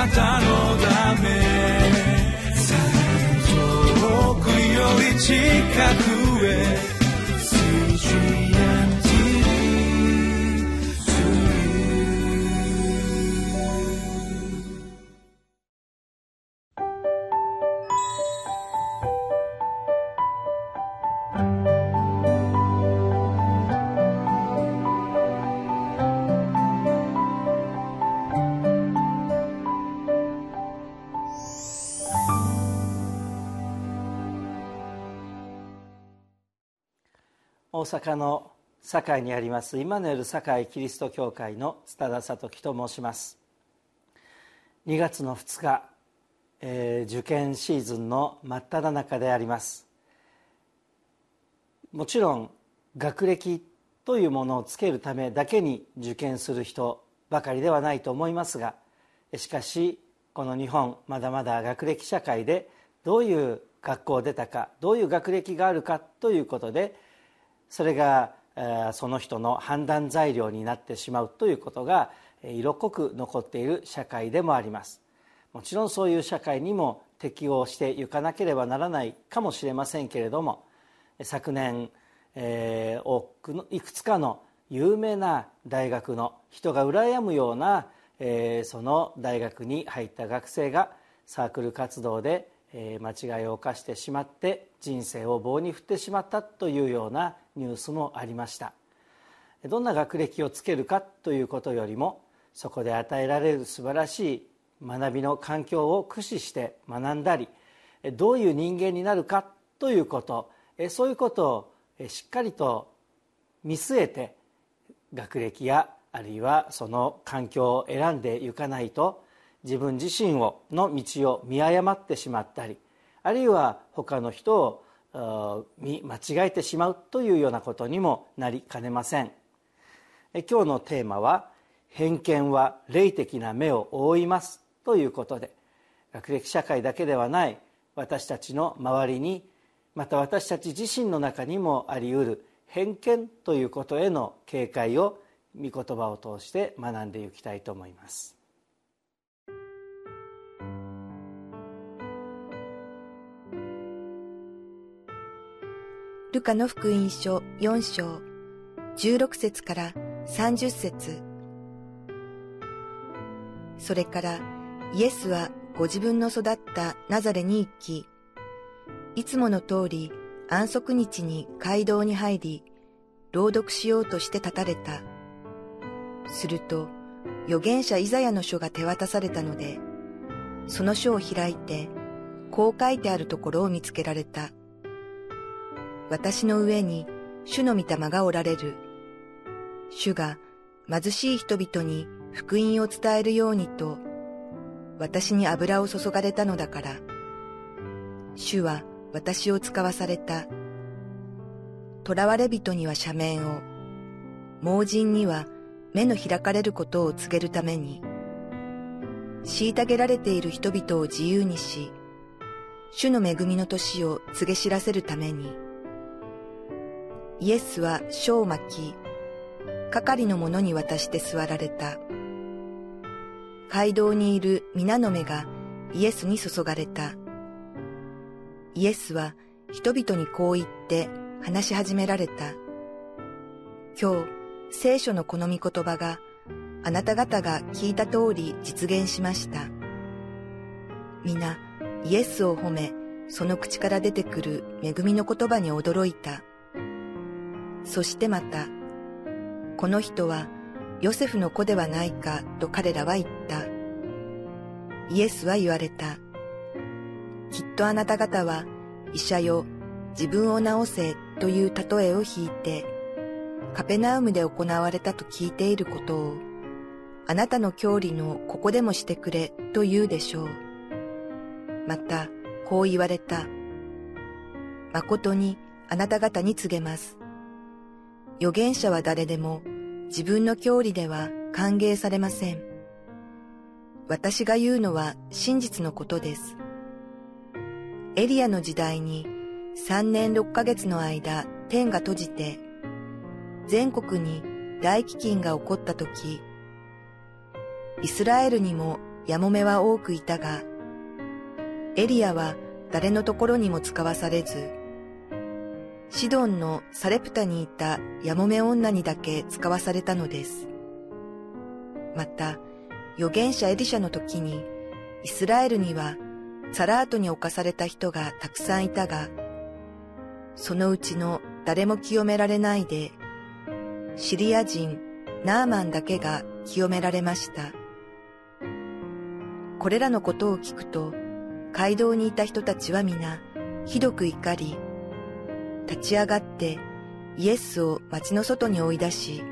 なたのため。遠くより近く。大阪の堺にありますイマヌエル堺キリスト教会の津田聡樹と申します。2月の2日、えー、受験シーズンの真っ只中であります。もちろん学歴というものをつけるためだけに受験する人ばかりではないと思いますがしかしこの日本まだまだ学歴社会でどういう学校を出たかどういう学歴があるかということでそれがその人の判断材料になってしまうということが色濃く残っている社会でもあります。もちろんそういう社会にも適応していかなければならないかもしれませんけれども昨年、えー、多くのいくつかの有名な大学の人が羨むような、えー、その大学に入った学生がサークル活動でえ間違いを犯してしまって人生を棒に振ってしまったというようなニュースもありました。どんな学歴をつけるかということよりもそこで与えられる素晴らしい学びの環境を駆使して学んだりどういう人間になるかということそういうことをしっかりと見据えて学歴やあるいはその環境を選んでいかないと自分自身をの道を見誤ってしまったりあるいは他の人を見間違えてしまうというようなことにもなりかねません。今日のテーマは「偏見は霊的な目を覆います」ということで。学歴社会だけではない私たちの周りにまた私たち自身の中にもありうる偏見ということへの警戒を御言葉を通して学んでいきたいと思います。ルカの福音書4章16節から30節それからイエスはご自分の育ったナザレに行き、いつもの通り安息日に街道に入り、朗読しようとして立たれた。すると、預言者イザヤの書が手渡されたので、その書を開いて、こう書いてあるところを見つけられた。私の上に主の御霊がおられる。主が貧しい人々に福音を伝えるようにと、私に油を注がれたのだから。主は私を使わされた。囚われ人には赦免を、盲人には目の開かれることを告げるために、虐げられている人々を自由にし、主の恵みの年を告げ知らせるために、イエスは書を巻き、係の者に渡して座られた。街道にいる皆の目がイエスに注がれた。イエスは人々にこう言って話し始められた。今日、聖書のこの御言葉があなた方が聞いた通り実現しました。皆、イエスを褒め、その口から出てくる恵みの言葉に驚いた。そしてまた、この人はヨセフの子ではないかと彼らは言った。イエスは言われた。きっとあなた方は医者よ自分を治せという例えを引いて、カペナウムで行われたと聞いていることを、あなたの郷里のここでもしてくれと言うでしょう。また、こう言われた。誠にあなた方に告げます。預言者は誰でも自分の教理では歓迎されません。私が言うのは真実のことです。エリアの時代に3年6ヶ月の間天が閉じて全国に大飢饉が起こった時、イスラエルにもやもめは多くいたが、エリアは誰のところにも使わされず、シドンのサレプタにいたやもめ女にだけ使わされたのです。また、預言者エリシャの時に、イスラエルにはサラートに侵された人がたくさんいたが、そのうちの誰も清められないで、シリア人ナーマンだけが清められました。これらのことを聞くと、街道にいた人たちは皆、ひどく怒り、立ち上がってイエスを町の外に追い出し、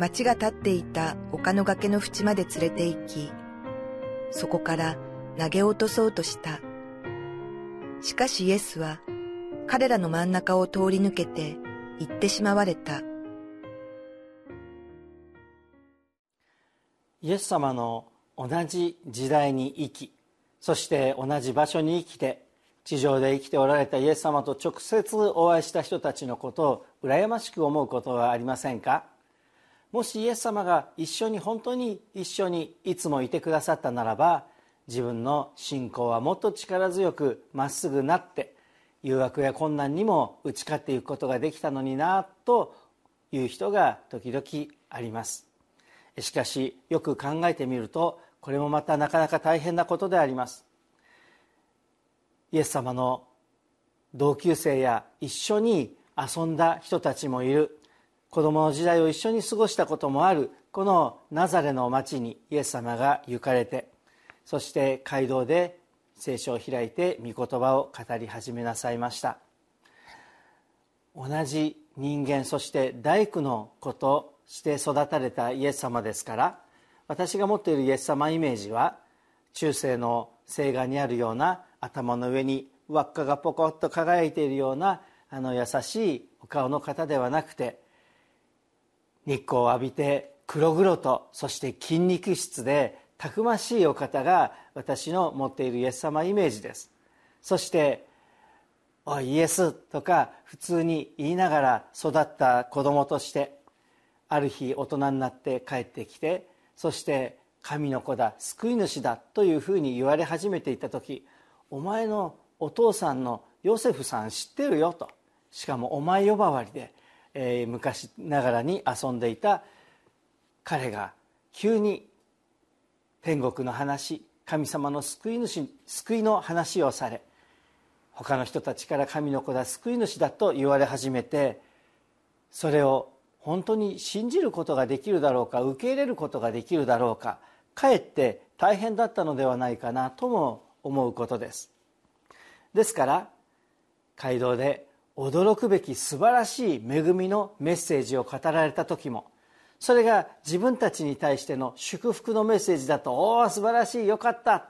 町が立っていた丘の崖の縁まで連れて行き、そこから投げ落とそうとした。しかしイエスは彼らの真ん中を通り抜けて行ってしまわれた。イエス様の同じ時代に生きそして同じ場所に生きて地上で生きておられたイエス様と直接お会いした人たちのことを羨ましく思うことはありませんか？もしイエス様が一緒に本当に一緒にいつもいてくださったならば自分の信仰はもっと力強くまっすぐなって誘惑や困難にも打ち勝っていくことができたのになという人が時々あります。しかしよく考えてみるとこれもまたなかなか大変なことであります。イエス様の同級生や一緒に遊んだ人たちもいる。子供の時代を一緒に過ごしたこともあるこのナザレの町にイエス様が行かれてそして街道で聖書を開いて御言葉を語り始めなさいました。同じ人間そして大工の子として育たれたイエス様ですから私が持っているイエス様イメージは中世の聖画にあるような頭の上に輪っかがポコッと輝いているようなあの優しいお顔の方ではなくて日光を浴びて黒々とそして筋肉質でたくましいお方が私の持っているイエス様イメージです。そして「おいイエス」とか普通に言いながら育った子供としてある日大人になって帰ってきてそして神の子だ救い主だというふうに言われ始めていた時お前のお父さんのヨセフさん知ってるよと。しかもお前呼ばわりで、えー、昔ながらに遊んでいた彼が急に天国の話神様の救い主救いの話をされ他の人たちから神の子だ救い主だと言われ始めてそれを本当に信じることができるだろうか受け入れることができるだろうかかえって大変だったのではないかなとも思うことです。ですから街道で驚くべき素晴らしい恵みのメッセージを語られた時もそれが自分たちに対しての祝福のメッセージだと「おお素晴らしいよかった」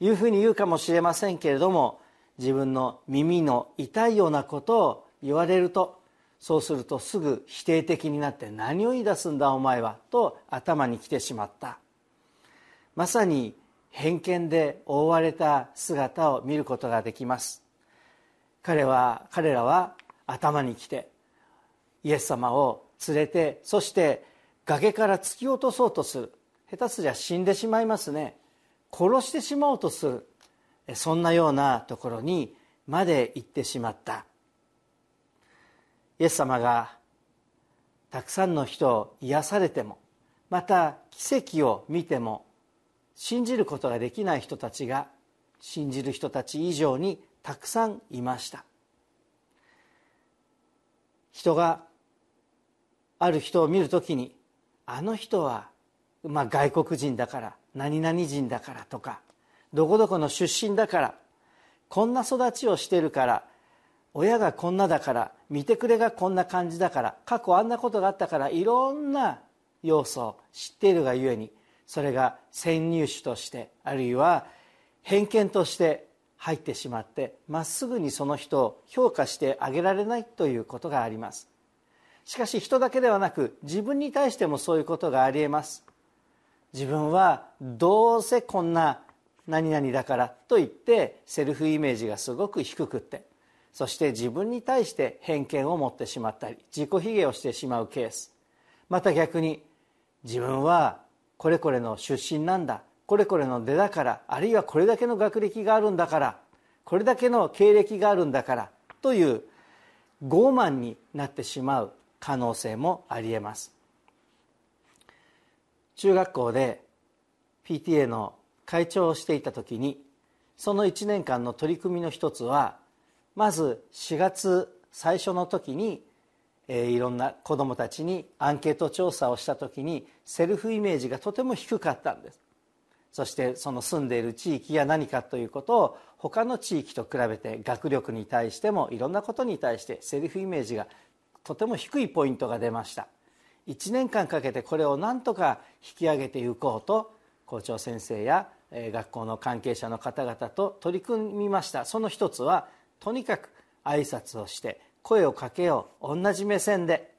というふうに言うかもしれませんけれども自分の耳の痛いようなことを言われるとそうするとすぐ否定的になって何を言い出すんだお前はと頭に来てしまった。まさに偏見で覆われた姿を見ることができます。彼は彼らは頭に来てイエス様を連れてそして崖から突き落とそうとする。下手すりゃ死んでしまいますね。殺してしまおうとする。そんなようなところにまで行ってしまった。イエス様がたくさんの人を癒されてもまた奇跡を見ても信じることができない人たちが信じる人たち以上にたくさんいました。人がある人を見るときにあの人は、まあ、外国人だから何々人だからとかどこどこの出身だからこんな育ちをしてるから親がこんなだから見てくれがこんな感じだから過去あんなことがあったからいろんな要素を知っているがゆえにそれが先入種としてあるいは偏見として入ってしまってまっすぐにその人を評価してあげられないということがあります。しかし人だけではなく自分に対してもそういうことがありえます。自分はどうせこんな何々だからと言ってセルフイメージがすごく低くってそして自分に対して偏見を持ってしまったり自己卑下をしてしまうケース。また逆に自分はこれこれの出身なんだ。これこれの出だからあるいはこれだけの学歴があるんだからこれだけの経歴があるんだからという傲慢になってしまう可能性もありえます。中学校で PTA の会長をしていた時にその1年間の取り組みの一つはまず4月最初の時に、え、いろんな子どもたちにアンケート調査をした時にセルフイメージがとても低かったんです。そしてその住んでいる地域や何かということを他の地域と比べて学力に対してもいろんなことに対してセルフイメージがとても低いポイントが出ました。1年間かけてこれを何とか引き上げていこうと校長先生や学校の関係者の方々と取り組みました。その一つはとにかく挨拶をして声をかけよう。同じ目線で。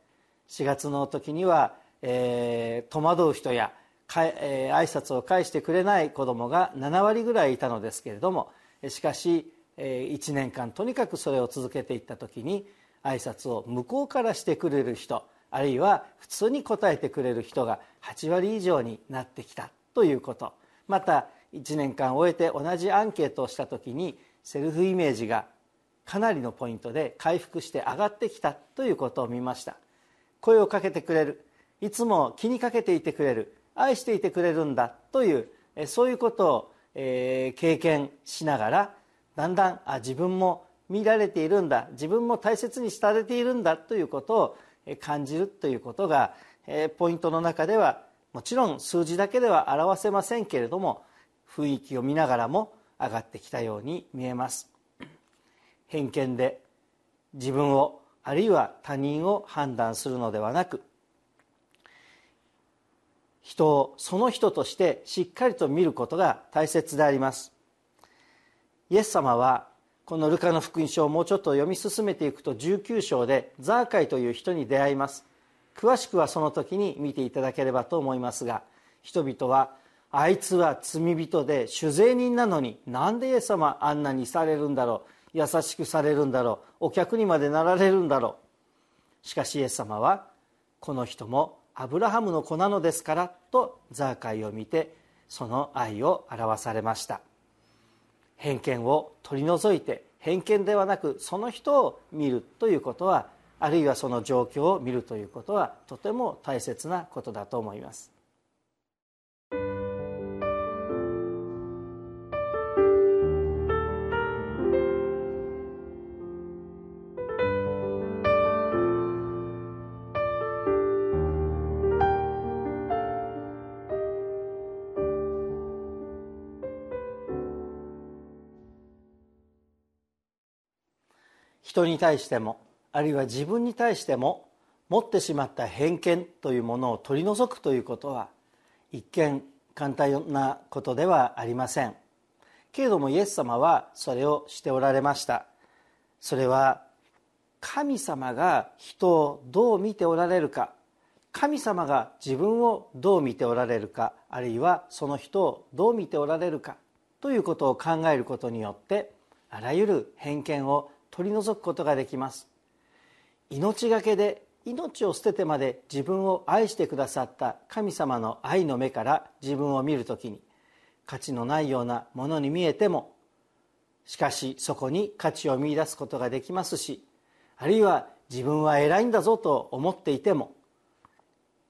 4月の時には、えー、戸惑う人やか、えー、挨拶を返してくれない子どもが7割ぐらいいたのですけれどもしかし、えー、1年間とにかくそれを続けていった時に挨拶を向こうからしてくれる人あるいは普通に答えてくれる人が8割以上になってきたということ。また1年間終えて同じアンケートをした時にセルフイメージがかなりのポイントで回復して上がってきたということを見ました。声をかけてくれる。いつも気にかけていてくれる。愛していてくれるんだというそういうことを、え、経験しながらだんだんあ自分も見られているんだ。自分も大切にされているんだということを感じるということが、え、ポイントの中ではもちろん数字だけでは表せませんけれども雰囲気を見ながらも上がってきたように見えます。偏見で自分をあるいは他人を判断するのではなく人をその人としてしっかりと見ることが大切であります。イエス様はこのルカの福音書をもうちょっと読み進めていくと19章でザーカイという人に出会います。詳しくはその時に見ていただければと思いますが人々はあいつは罪人で酒税人なのになんでイエス様あんなにされるんだろう。優しくされるんだろう。お客にまでなられるんだろう。しかしイエス様はこの人もアブラハムの子なのですからとザーカイを見てその愛を表されました。偏見を取り除いて偏見ではなくその人を見るということはあるいはその状況を見るということはとても大切なことだと思います。人に対してもあるいは自分に対しても持ってしまった偏見というものを取り除くということは一見簡単なことではありません。けれどもイエス様はそれをしておられました。それは神様が人をどう見ておられるか神様が自分をどう見ておられるかあるいはその人をどう見ておられるかということを考えることによってあらゆる偏見を取り除くことができます。命がけで命を捨ててまで自分を愛してくださった神様の愛の目から自分を見るときに価値のないようなものに見えてもしかしそこに価値を見いだすことができますしあるいは自分は偉いんだぞと思っていても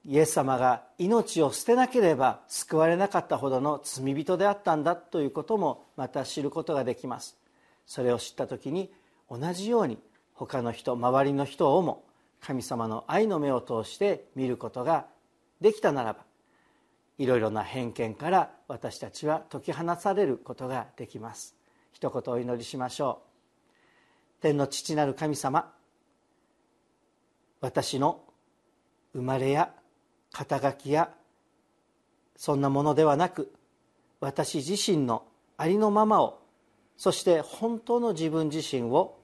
イエス様が命を捨てなければ救われなかったほどの罪人であったんだということもまた知ることができます。それを知った時に同じように他の人周りの人をも神様の愛の目を通して見ることができたならばいろいろな偏見から私たちは解き放されることができます。一言お祈りしましょう。天の父なる神様私の生まれや肩書きやそんなものではなく私自身のありのままをそして本当の自分自身を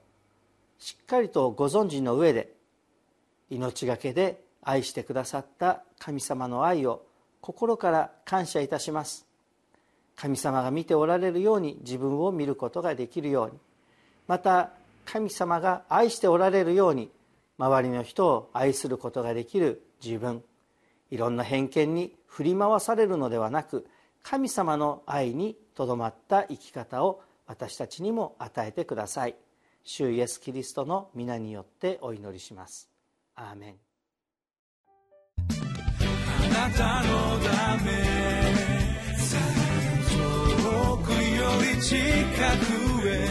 しっかりとご存知の上で命がけで愛してくださった神様の愛を心から感謝いたします。神様が見ておられるように自分を見ることができるように。また神様が愛しておられるように周りの人を愛することができる自分。いろんな偏見に振り回されるのではなく神様の愛にとどまった生き方を私たちにも与えてください。主イエス・キリストの皆によってお祈りします。アーメン。あなたのため遠くより近く